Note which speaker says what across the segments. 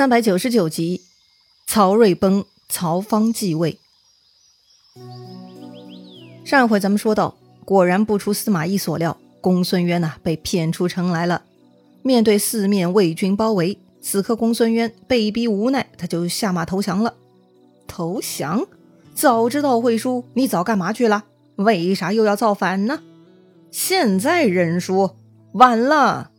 Speaker 1: 三百九十九集，曹睿崩，曹芳继位。上一回咱们说到，果然不出司马懿所料，公孙渊呐被骗出城来了。面对四面魏军包围，此刻公孙渊被逼无奈，他就下马投降了。投降？早知道会输，你早干嘛去了？为啥又要造反呢？现在认输，晚了。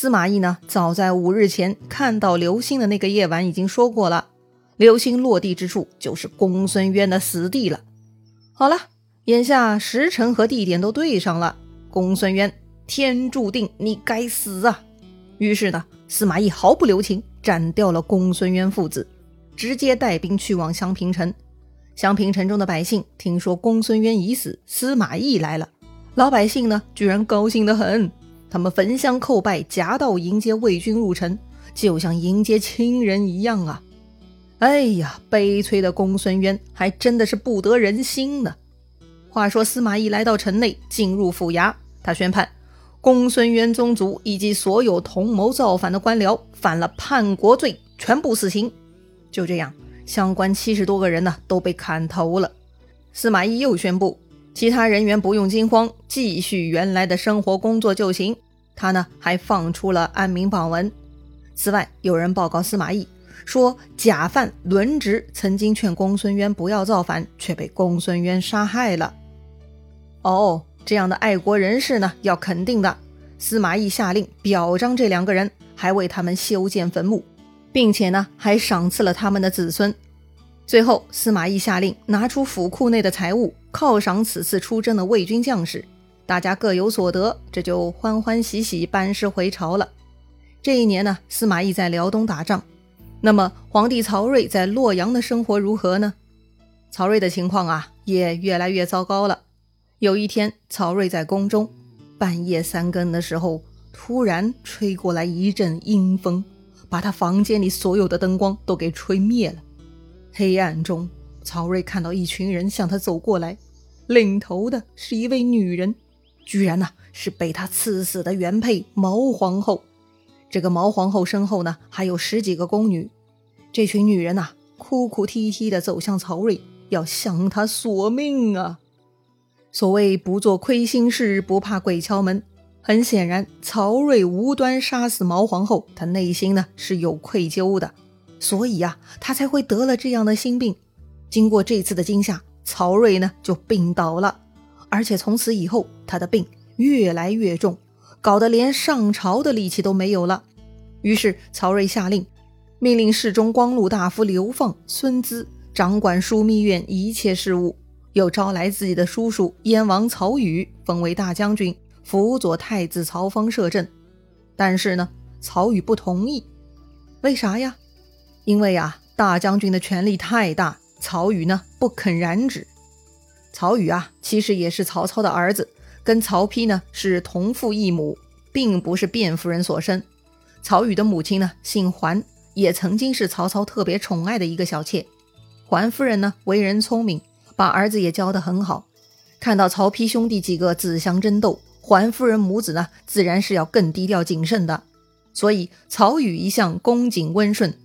Speaker 1: 司马懿呢，早在五日前看到流星的那个夜晚已经说过了，流星落地之处就是公孙渊的死地了。好了，眼下时辰和地点都对上了，公孙渊天注定你该死啊！于是呢，司马懿毫不留情斩掉了公孙渊父子，直接带兵去往襄平城。襄平城中的百姓听说公孙渊已死，司马懿来了，老百姓呢，居然高兴得很。他们焚香叩拜，夹道迎接魏军入城，就像迎接亲人一样啊！哎呀，悲催的公孙渊还真的是不得人心呢。话说司马懿来到城内，进入府衙，他宣判公孙渊宗族以及所有同谋造反的官僚犯了叛国罪，全部死刑。就这样，相关七十多个人呢都被砍头了。司马懿又宣布。其他人员不用惊慌，继续原来的生活工作就行。他呢还放出了安民榜文。此外，有人报告司马懿说，假犯轮值曾经劝公孙渊不要造反，却被公孙渊杀害了。哦，这样的爱国人士呢，要肯定的。司马懿下令表彰这两个人，还为他们修建坟墓，并且呢还赏赐了他们的子孙。最后，司马懿下令拿出府库内的财物。犒赏此次出征的魏军将士，大家各有所得，这就欢欢喜喜班师回朝了。这一年呢，司马懿在辽东打仗，那么皇帝曹睿在洛阳的生活如何呢？曹睿的情况啊，也越来越糟糕了。有一天，曹睿在宫中，半夜三更的时候，突然吹过来一阵阴风，把他房间里所有的灯光都给吹灭了。黑暗中。曹睿看到一群人向他走过来，领头的是一位女人，居然呢是被他赐死的原配毛皇后。这个毛皇后身后呢还有十几个宫女。这群女人呐哭哭啼啼的走向曹睿，要向他索命啊！所谓不做亏心事，不怕鬼敲门。很显然，曹睿无端杀死毛皇后，他内心呢是有愧疚的，所以呀，他才会得了这样的心病。经过这次的惊吓，曹睿呢就病倒了，而且从此以后他的病越来越重，搞得连上朝的力气都没有了。于是曹睿下令，命令侍中光禄大夫刘放、孙资掌管枢密院一切事务，又招来自己的叔叔燕王曹宇封为大将军，辅佐太子曹芳摄政。但是呢，曹宇不同意。为啥呀？因为呀，大将军的权力太大。曹宇呢不肯染指。曹宇啊，其实也是曹操的儿子，跟曹丕呢是同父异母，并不是卞夫人所生。曹宇的母亲呢姓桓，也曾经是曹操特别宠爱的一个小妾。桓夫人呢为人聪明，把儿子也教得很好。看到曹丕兄弟几个自相争斗，桓夫人母子呢自然是要更低调谨慎的。所以曹宇一向恭谨温顺。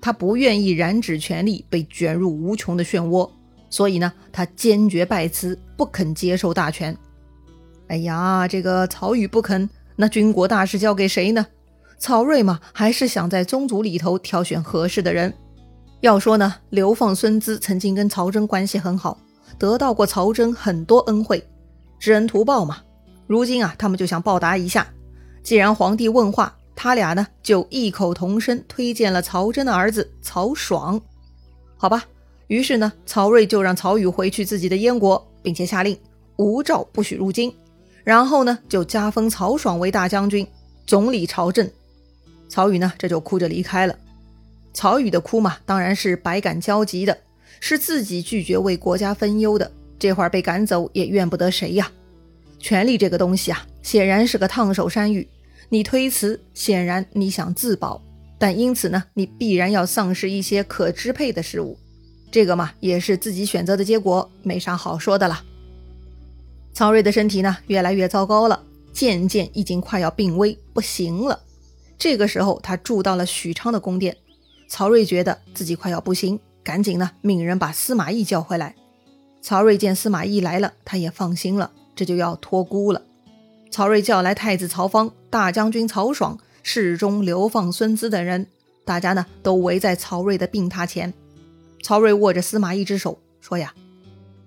Speaker 1: 他不愿意染指权力被卷入无穷的漩涡，所以呢，他坚决拜辞，不肯接受大权。哎呀，这个曹宇不肯，那军国大事交给谁呢？曹睿嘛，还是想在宗族里头挑选合适的人。要说呢，刘放、孙资曾经跟曹真关系很好，得到过曹真很多恩惠，知恩图报嘛。如今啊，他们就想报答一下。既然皇帝问话。他俩呢，就异口同声推荐了曹真的儿子曹爽。好吧，于是呢，曹睿就让曹宇回去自己的燕国，并且下令无诏不许入京。然后呢，就加封曹爽为大将军，总理朝政。曹宇呢，这就哭着离开了。曹宇的哭嘛，当然是百感交集的，是自己拒绝为国家分忧的，这会儿被赶走也怨不得谁呀。权力这个东西啊，显然是个烫手山芋。你推辞，显然你想自保，但因此呢，你必然要丧失一些可支配的事物。这个嘛，也是自己选择的结果，没啥好说的了。曹睿的身体呢，越来越糟糕了，渐渐已经快要病危不行了。这个时候，他住到了许昌的宫殿。曹睿觉得自己快要不行，赶紧呢命人把司马懿叫回来。曹睿见司马懿来了，他也放心了，这就要托孤了。曹睿叫来太子曹芳、大将军曹爽、侍中流放孙资等人，大家呢都围在曹睿的病榻前。曹睿握着司马懿之手，说呀：“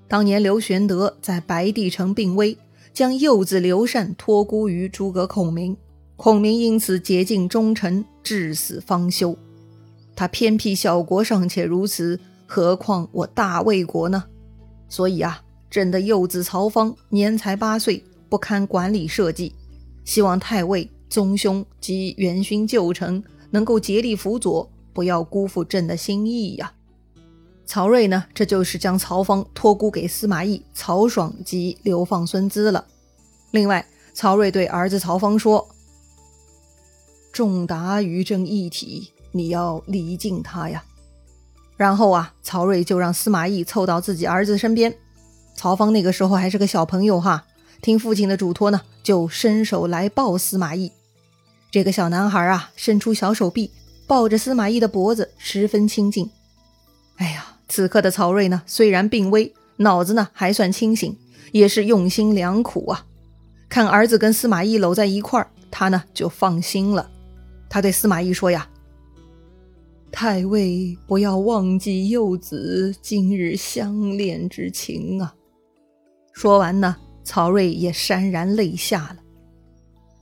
Speaker 1: 当年刘玄德在白帝城病危，将幼子刘禅托孤于诸葛孔明，孔明因此竭尽忠臣，至死方休。他偏僻小国尚且如此，何况我大魏国呢？所以啊，朕的幼子曹芳年才八岁。”不堪管理社稷，希望太尉、宗兄及元勋旧臣能够竭力辅佐，不要辜负朕的心意呀。曹睿呢，这就是将曹芳托孤给司马懿、曹爽及流放孙资了。另外，曹睿对儿子曹芳说：“仲达与朕一体，你要礼敬他呀。”然后啊，曹睿就让司马懿凑到自己儿子身边。曹芳那个时候还是个小朋友哈。听父亲的嘱托呢，就伸手来抱司马懿。这个小男孩啊，伸出小手臂抱着司马懿的脖子，十分亲近。哎呀，此刻的曹睿呢，虽然病危，脑子呢还算清醒，也是用心良苦啊。看儿子跟司马懿搂在一块儿，他呢就放心了。他对司马懿说呀：“太尉不要忘记幼子今日相恋之情啊。”说完呢。曹睿也潸然泪下了。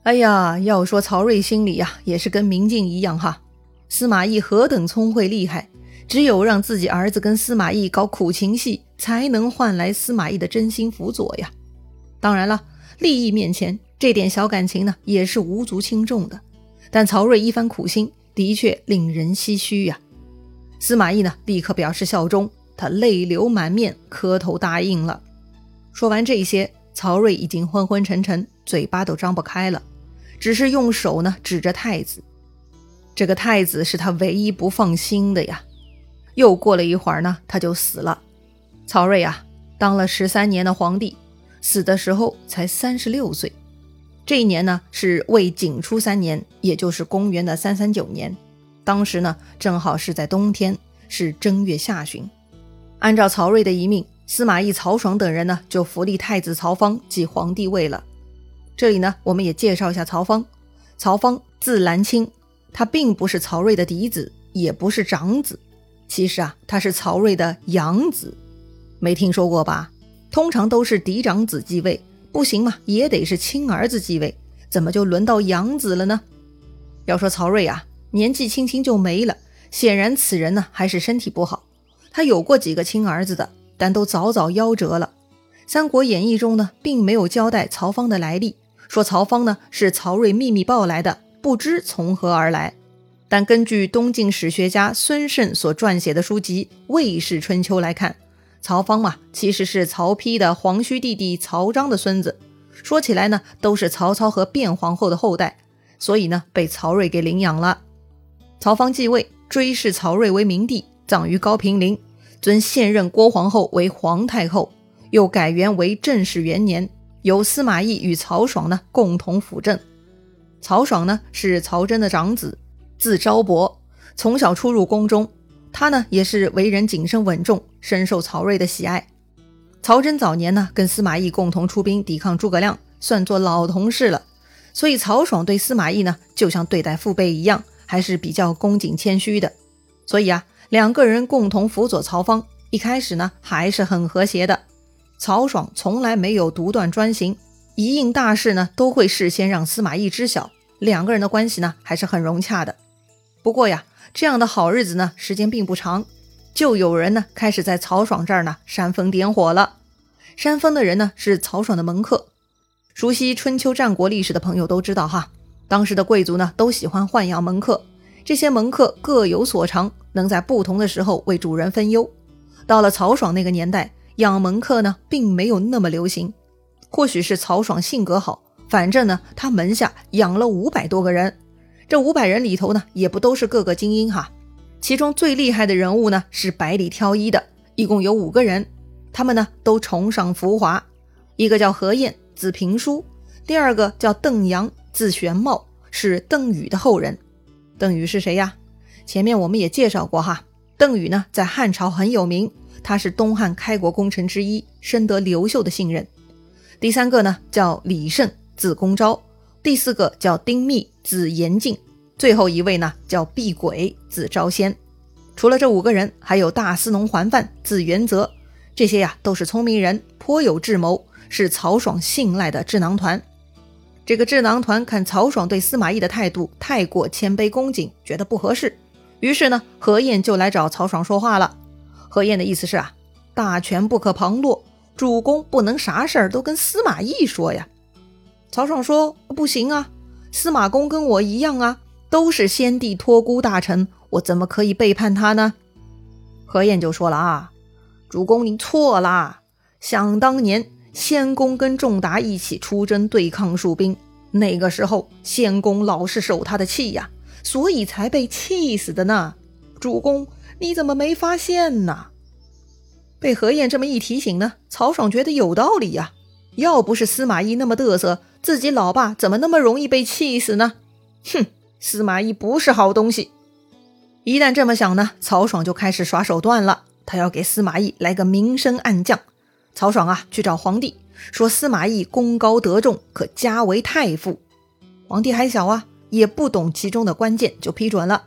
Speaker 1: 哎呀，要说曹睿心里呀，也是跟明镜一样哈。司马懿何等聪慧厉害，只有让自己儿子跟司马懿搞苦情戏，才能换来司马懿的真心辅佐呀。当然了，利益面前，这点小感情呢，也是无足轻重的。但曹睿一番苦心，的确令人唏嘘呀。司马懿呢，立刻表示效忠，他泪流满面，磕头答应了。说完这些。曹睿已经昏昏沉沉，嘴巴都张不开了，只是用手呢指着太子。这个太子是他唯一不放心的呀。又过了一会儿呢，他就死了。曹睿啊，当了十三年的皇帝，死的时候才三十六岁。这一年呢是魏景初三年，也就是公元的三三九年。当时呢正好是在冬天，是正月下旬。按照曹睿的遗命。司马懿、曹爽等人呢，就扶立太子曹芳继皇帝位了。这里呢，我们也介绍一下曹芳。曹芳字兰卿，他并不是曹睿的嫡子，也不是长子。其实啊，他是曹睿的养子，没听说过吧？通常都是嫡长子继位，不行嘛，也得是亲儿子继位。怎么就轮到养子了呢？要说曹睿啊，年纪轻轻就没了，显然此人呢还是身体不好。他有过几个亲儿子的。但都早早夭折了。《三国演义》中呢，并没有交代曹芳的来历，说曹芳呢是曹睿秘密抱来的，不知从何而来。但根据东晋史学家孙慎所撰写的书籍《魏氏春秋》来看，曹芳嘛，其实是曹丕的皇须弟弟曹彰的孙子。说起来呢，都是曹操和卞皇后的后代，所以呢，被曹睿给领养了。曹芳继位，追谥曹睿为明帝，葬于高平陵。尊现任郭皇后为皇太后，又改元为正始元年，由司马懿与曹爽呢共同辅政。曹爽呢是曹真的长子，字昭伯，从小出入宫中。他呢也是为人谨慎稳重，深受曹睿的喜爱。曹真早年呢跟司马懿共同出兵抵抗诸葛亮，算作老同事了。所以曹爽对司马懿呢就像对待父辈一样，还是比较恭谨谦虚的。所以啊。两个人共同辅佐曹芳，一开始呢还是很和谐的。曹爽从来没有独断专行，一应大事呢都会事先让司马懿知晓。两个人的关系呢还是很融洽的。不过呀，这样的好日子呢时间并不长，就有人呢开始在曹爽这儿呢煽风点火了。煽风的人呢是曹爽的门客。熟悉春秋战国历史的朋友都知道哈，当时的贵族呢都喜欢豢养门客。这些门客各有所长，能在不同的时候为主人分忧。到了曹爽那个年代，养门客呢并没有那么流行。或许是曹爽性格好，反正呢他门下养了五百多个人。这五百人里头呢也不都是个个精英哈，其中最厉害的人物呢是百里挑一的，一共有五个人。他们呢都崇尚浮华，一个叫何晏，字平叔；第二个叫邓阳，字玄茂，是邓禹的后人。邓禹是谁呀？前面我们也介绍过哈，邓禹呢在汉朝很有名，他是东汉开国功臣之一，深得刘秀的信任。第三个呢叫李胜，字公昭；第四个叫丁密，字延敬；最后一位呢叫毕轨，字昭先。除了这五个人，还有大司农桓范，字元泽。这些呀都是聪明人，颇有智谋，是曹爽信赖的智囊团。这个智囊团看曹爽对司马懿的态度太过谦卑恭谨，觉得不合适。于是呢，何晏就来找曹爽说话了。何晏的意思是啊，大权不可旁落，主公不能啥事儿都跟司马懿说呀。曹爽说不行啊，司马公跟我一样啊，都是先帝托孤大臣，我怎么可以背叛他呢？何晏就说了啊，主公您错啦。想当年，先公跟仲达一起出征对抗蜀兵，那个时候先公老是受他的气呀。所以才被气死的呢，主公，你怎么没发现呢？被何晏这么一提醒呢，曹爽觉得有道理呀。要不是司马懿那么嘚瑟，自己老爸怎么那么容易被气死呢？哼，司马懿不是好东西。一旦这么想呢，曹爽就开始耍手段了。他要给司马懿来个明升暗降。曹爽啊，去找皇帝说司马懿功高德重，可加为太傅。皇帝还小啊。也不懂其中的关键，就批准了。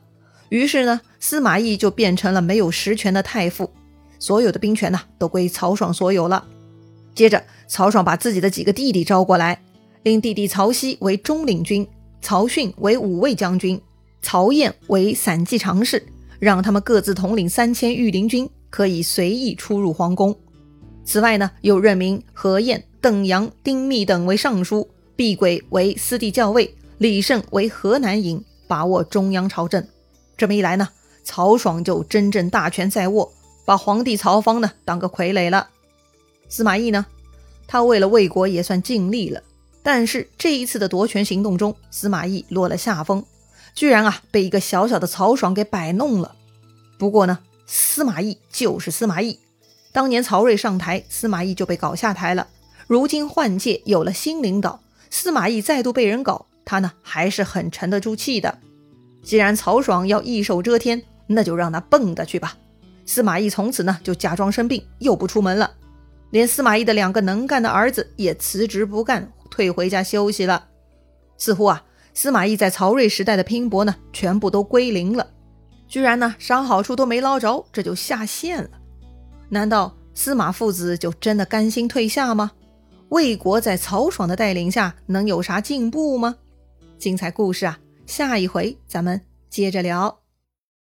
Speaker 1: 于是呢，司马懿就变成了没有实权的太傅，所有的兵权呢都归曹爽所有了。接着，曹爽把自己的几个弟弟招过来，令弟弟曹丕为中领军，曹训为五卫将军，曹晏为散骑常侍，让他们各自统领三千御林军，可以随意出入皇宫。此外呢，又任命何晏、邓阳、丁密等为尚书，毕轨为司隶校尉。李胜为河南尹，把握中央朝政。这么一来呢，曹爽就真正大权在握，把皇帝曹芳呢当个傀儡了。司马懿呢，他为了魏国也算尽力了，但是这一次的夺权行动中，司马懿落了下风，居然啊被一个小小的曹爽给摆弄了。不过呢，司马懿就是司马懿，当年曹睿上台，司马懿就被搞下台了。如今换届有了新领导，司马懿再度被人搞。他呢还是很沉得住气的。既然曹爽要一手遮天，那就让他蹦跶去吧。司马懿从此呢就假装生病，又不出门了。连司马懿的两个能干的儿子也辞职不干，退回家休息了。似乎啊，司马懿在曹睿时代的拼搏呢，全部都归零了。居然呢啥好处都没捞着，这就下线了。难道司马父子就真的甘心退下吗？魏国在曹爽的带领下能有啥进步吗？精彩故事啊，下一回咱们接着聊。